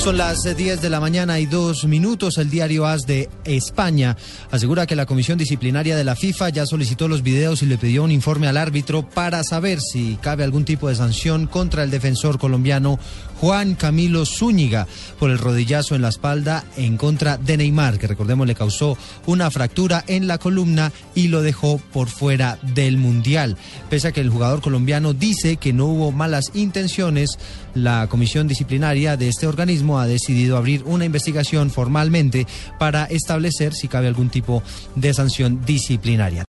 Son las 10 de la mañana y dos minutos. El diario AS de España asegura que la Comisión Disciplinaria de la FIFA ya solicitó los videos y le pidió un informe al árbitro para saber si cabe algún tipo de sanción contra el defensor colombiano Juan Camilo Zúñiga por el rodillazo en la espalda en contra de Neymar, que recordemos le causó una fractura en la columna y lo dejó por fuera del Mundial. Pese a que el jugador colombiano dice que no hubo malas intenciones, la Comisión Disciplinaria de este organismo ha decidido abrir una investigación formalmente para establecer si cabe algún tipo de sanción disciplinaria.